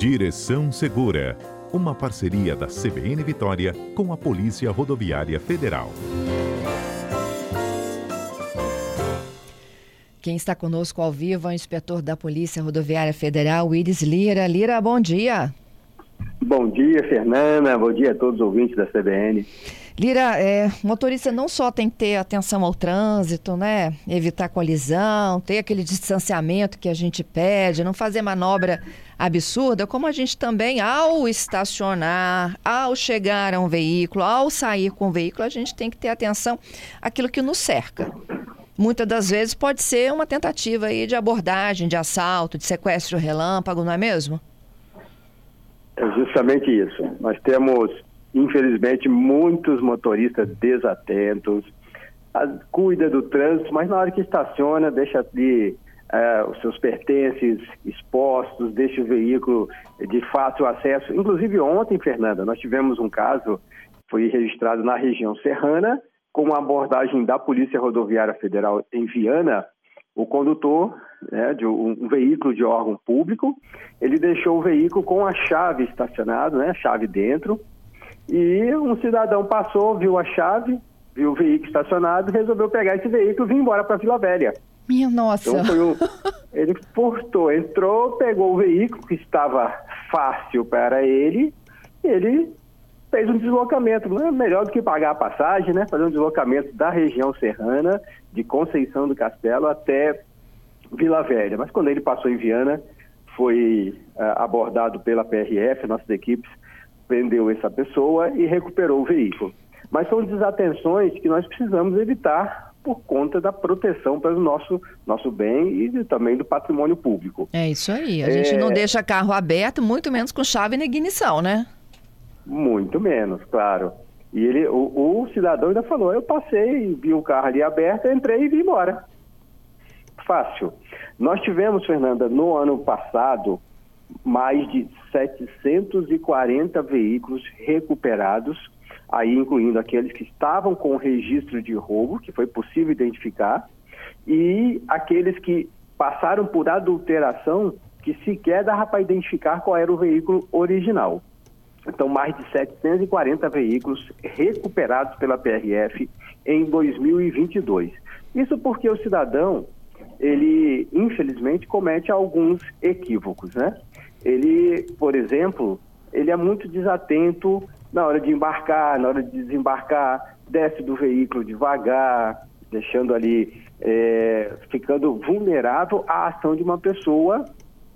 Direção Segura, uma parceria da CBN Vitória com a Polícia Rodoviária Federal. Quem está conosco ao vivo é o inspetor da Polícia Rodoviária Federal, Iris Lira. Lira, bom dia. Bom dia, Fernanda. Bom dia a todos os ouvintes da CBN. Lira, é, motorista não só tem que ter atenção ao trânsito, né? Evitar colisão, ter aquele distanciamento que a gente pede, não fazer manobra absurda, como a gente também, ao estacionar, ao chegar a um veículo, ao sair com o veículo, a gente tem que ter atenção àquilo que nos cerca. Muitas das vezes pode ser uma tentativa aí de abordagem, de assalto, de sequestro relâmpago, não é mesmo? É justamente isso. Nós temos infelizmente, muitos motoristas desatentos, a, cuida do trânsito, mas na hora que estaciona, deixa de uh, os seus pertences expostos, deixa o veículo de fácil acesso. Inclusive ontem, Fernanda, nós tivemos um caso, foi registrado na região serrana, com uma abordagem da Polícia Rodoviária Federal em Viana, o condutor né, de um, um, veículo de órgão público, ele deixou o veículo com a chave estacionada, né, chave dentro, e um cidadão passou, viu a chave, viu o veículo estacionado, resolveu pegar esse veículo e vir embora para Vila Velha. Minha nossa! Então um, ele portou, entrou, pegou o veículo que estava fácil para ele, ele fez um deslocamento, não é melhor do que pagar a passagem, né? Fazer um deslocamento da região serrana, de Conceição do Castelo até Vila Velha. Mas quando ele passou em Viana, foi uh, abordado pela PRF, nossas equipes prendeu essa pessoa e recuperou o veículo. Mas são desatenções que nós precisamos evitar por conta da proteção pelo nosso, nosso bem e também do patrimônio público. É isso aí. A é... gente não deixa carro aberto, muito menos com chave na ignição, né? Muito menos, claro. E ele, o, o cidadão ainda falou: eu passei, vi o carro ali aberto, entrei e vim embora. Fácil. Nós tivemos, Fernanda, no ano passado, mais de 740 veículos recuperados, aí incluindo aqueles que estavam com registro de roubo, que foi possível identificar, e aqueles que passaram por adulteração, que sequer dava para identificar qual era o veículo original. Então, mais de 740 veículos recuperados pela PRF em 2022. Isso porque o cidadão, ele infelizmente comete alguns equívocos, né? Ele, por exemplo, ele é muito desatento na hora de embarcar, na hora de desembarcar, desce do veículo devagar, deixando ali, é, ficando vulnerável à ação de uma pessoa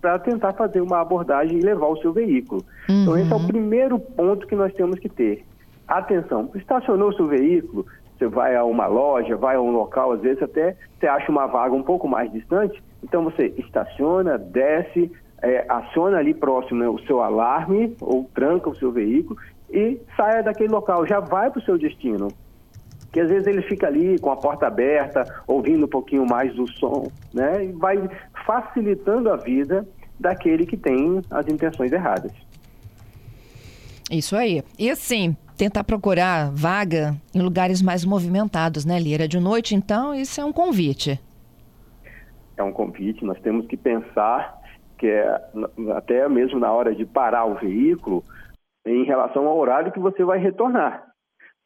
para tentar fazer uma abordagem e levar o seu veículo. Uhum. Então, esse é o uhum. primeiro ponto que nós temos que ter. Atenção, estacionou o seu veículo, você vai a uma loja, vai a um local, às vezes até você acha uma vaga um pouco mais distante, então você estaciona, desce, é, aciona ali próximo né, o seu alarme ou tranca o seu veículo e saia daquele local, já vai para o seu destino. Que às vezes ele fica ali com a porta aberta, ouvindo um pouquinho mais do som, né? E vai facilitando a vida daquele que tem as intenções erradas. Isso aí. E assim, tentar procurar vaga em lugares mais movimentados, né, Lira? De noite, então, isso é um convite. É um convite. Nós temos que pensar que é até mesmo na hora de parar o veículo, em relação ao horário que você vai retornar.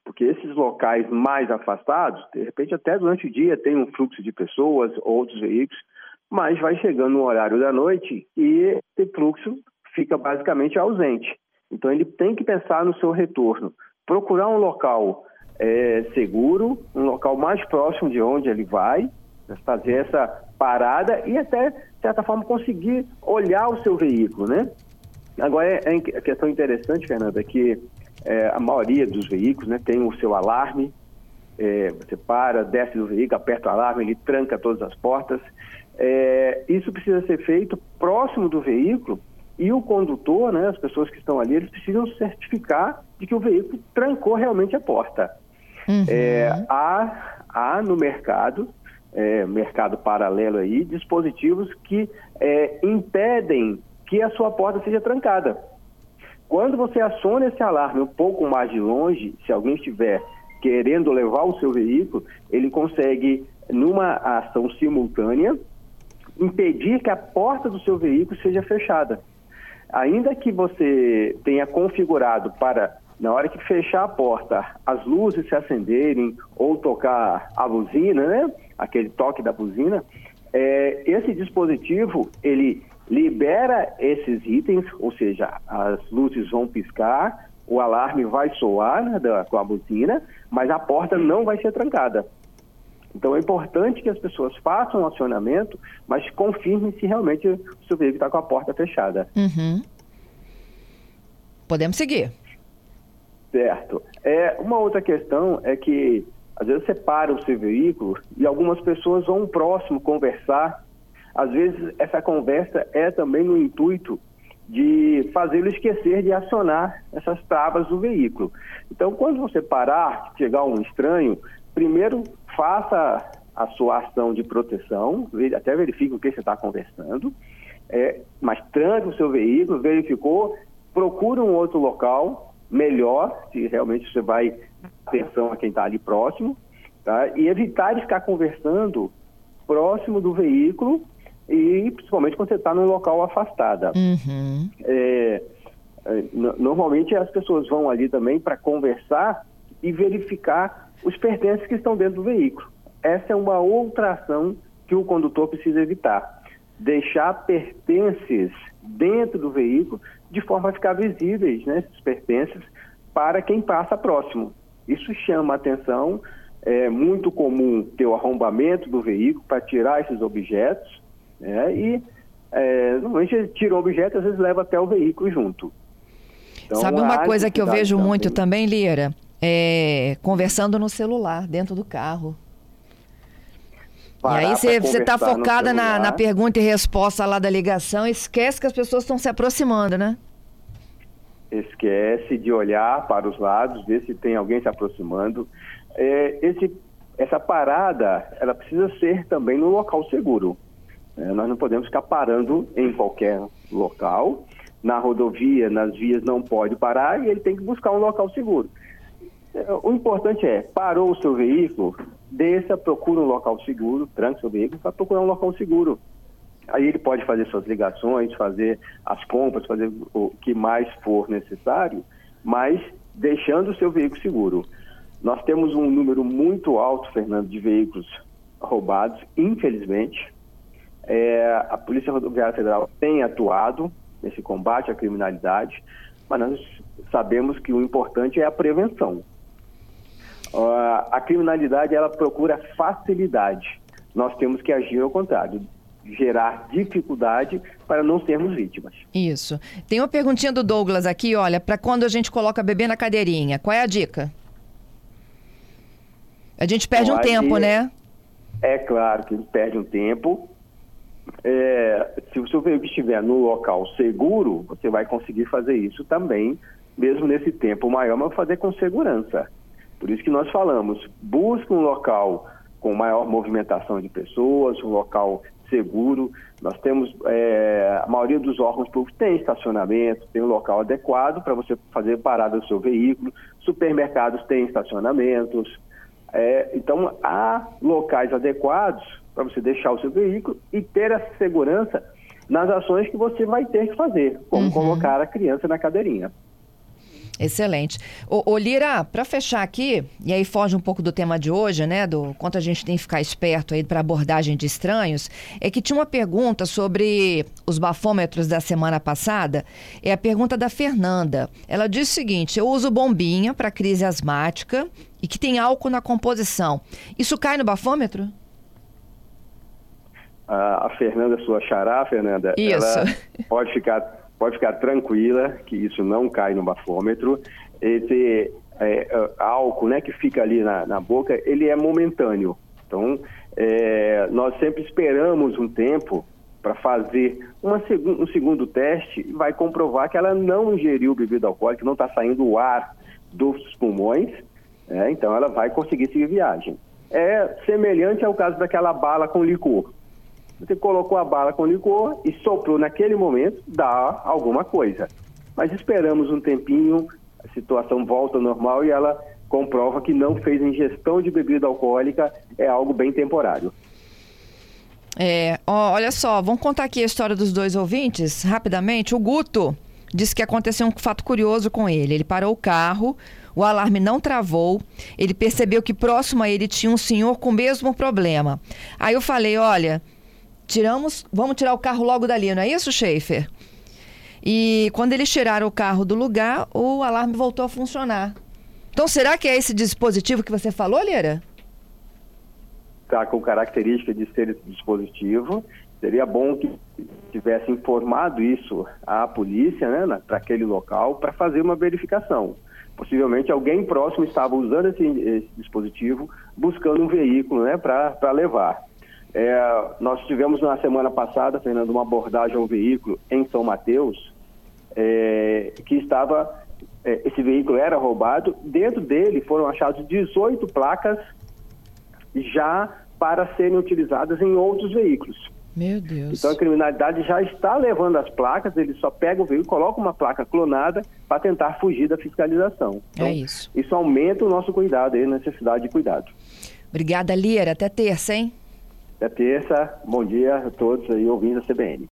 Porque esses locais mais afastados, de repente até durante o dia tem um fluxo de pessoas, outros veículos, mas vai chegando no horário da noite e esse fluxo fica basicamente ausente. Então ele tem que pensar no seu retorno, procurar um local é, seguro, um local mais próximo de onde ele vai, fazer essa parada e até, de certa forma, conseguir olhar o seu veículo, né? Agora, é, é a questão interessante, Fernanda, é que é, a maioria dos veículos né, tem o seu alarme, é, você para, desce do veículo, aperta o alarme, ele tranca todas as portas. É, isso precisa ser feito próximo do veículo e o condutor, né, as pessoas que estão ali, eles precisam certificar de que o veículo trancou realmente a porta. Uhum. É, há, há no mercado é, mercado paralelo aí, dispositivos que é, impedem que a sua porta seja trancada. Quando você aciona esse alarme um pouco mais de longe, se alguém estiver querendo levar o seu veículo, ele consegue, numa ação simultânea, impedir que a porta do seu veículo seja fechada. ainda que você tenha configurado para, na hora que fechar a porta, as luzes se acenderem ou tocar a buzina, né? Aquele toque da buzina, é, esse dispositivo, ele libera esses itens, ou seja, as luzes vão piscar, o alarme vai soar né, da, com a buzina, mas a porta não vai ser trancada. Então é importante que as pessoas façam o acionamento, mas confirmem se realmente o seu veículo está com a porta fechada. Uhum. Podemos seguir. Certo. É, uma outra questão é que às vezes você para o seu veículo e algumas pessoas vão próximo conversar. Às vezes essa conversa é também no intuito de fazê-lo esquecer de acionar essas travas do veículo. Então, quando você parar, chegar um estranho, primeiro faça a sua ação de proteção, até verifique o que você está conversando, é, mas tranque o seu veículo, verificou, procure um outro local melhor, se realmente você vai atenção a quem está ali próximo, tá? e evitar de ficar conversando próximo do veículo e principalmente quando você está num local afastada. Uhum. É, é normalmente as pessoas vão ali também para conversar e verificar os pertences que estão dentro do veículo. Essa é uma outra ação que o condutor precisa evitar. Deixar pertences dentro do veículo de forma a ficar visíveis, né, esses pertences, para quem passa próximo. Isso chama atenção. É muito comum ter o arrombamento do veículo para tirar esses objetos né? E é, normalmente tira o objeto e às vezes leva até o veículo junto. Então, Sabe uma coisa que eu vejo também. muito também, Lira? É, conversando no celular, dentro do carro. Parar e aí você está focada na, na, pergunta e resposta lá da ligação, esquece que as pessoas estão se aproximando, né? Esquece de olhar para os lados, ver se tem alguém se aproximando. É, esse, essa parada, ela precisa ser também no local seguro. É, nós não podemos ficar parando em qualquer local. Na rodovia, nas vias, não pode parar e ele tem que buscar um local seguro. É, o importante é, parou o seu veículo, desça, procura um local seguro, tranque seu veículo para procurar um local seguro. Aí ele pode fazer suas ligações, fazer as compras, fazer o que mais for necessário, mas deixando o seu veículo seguro. Nós temos um número muito alto, Fernando, de veículos roubados, infelizmente. É, a Polícia Rodoviária Federal tem atuado nesse combate à criminalidade, mas nós sabemos que o importante é a prevenção. Uh, a criminalidade ela procura facilidade. Nós temos que agir ao contrário, gerar dificuldade para não sermos vítimas. Isso. Tem uma perguntinha do Douglas aqui, olha, para quando a gente coloca bebê na cadeirinha, qual é a dica? A gente perde um tempo, né? É claro que perde um tempo, é, se o seu veículo estiver no local seguro, você vai conseguir fazer isso também, mesmo nesse tempo maior, mas fazer com segurança. Por isso que nós falamos, busque um local com maior movimentação de pessoas, um local seguro. Nós temos, é, a maioria dos órgãos públicos tem estacionamento, tem um local adequado para você fazer parada do seu veículo. Supermercados têm estacionamentos. É, então, há locais adequados para você deixar o seu veículo e ter a segurança nas ações que você vai ter que fazer, como uhum. colocar a criança na cadeirinha. Excelente. Ô, ô Lira, para fechar aqui, e aí foge um pouco do tema de hoje, né, do quanto a gente tem que ficar esperto aí para abordagem de estranhos, é que tinha uma pergunta sobre os bafômetros da semana passada, é a pergunta da Fernanda. Ela diz o seguinte: eu uso bombinha para crise asmática e que tem álcool na composição. Isso cai no bafômetro? a, a Fernanda, sua xará, Fernanda, isso. ela pode ficar, pode ficar tranquila que isso não cai no bafômetro. Esse é, é, álcool né, que fica ali na, na boca, ele é momentâneo. Então, é, nós sempre esperamos um tempo para fazer uma um segundo teste e vai comprovar que ela não ingeriu bebida alcoólica, não está saindo o ar dos pulmões, né, então ela vai conseguir seguir viagem. É semelhante ao caso daquela bala com licor. Você colocou a bala com licor e soprou naquele momento, dá alguma coisa. Mas esperamos um tempinho, a situação volta ao normal e ela comprova que não fez ingestão de bebida alcoólica, é algo bem temporário. É, ó, olha só, vamos contar aqui a história dos dois ouvintes, rapidamente. O Guto, disse que aconteceu um fato curioso com ele. Ele parou o carro, o alarme não travou, ele percebeu que próximo a ele tinha um senhor com o mesmo problema. Aí eu falei: olha, tiramos, vamos tirar o carro logo dali, não é isso, Schaefer? E quando eles tiraram o carro do lugar, o alarme voltou a funcionar. Então, será que é esse dispositivo que você falou, Lira? Está com característica de ser dispositivo. Seria bom que tivesse informado isso à polícia, né, para aquele local, para fazer uma verificação. Possivelmente alguém próximo estava usando esse, esse dispositivo, buscando um veículo né, para levar. É, nós tivemos na semana passada, Fernando, uma abordagem a um veículo em São Mateus, é, que estava, é, esse veículo era roubado, dentro dele foram achados 18 placas já para serem utilizadas em outros veículos. Meu Deus. Então a criminalidade já está levando as placas, ele só pega o veículo, coloca uma placa clonada para tentar fugir da fiscalização. Então, é isso. Isso aumenta o nosso cuidado, a necessidade de cuidado. Obrigada, Lira. Até terça, hein? Até terça. Bom dia a todos aí ouvindo a CBN.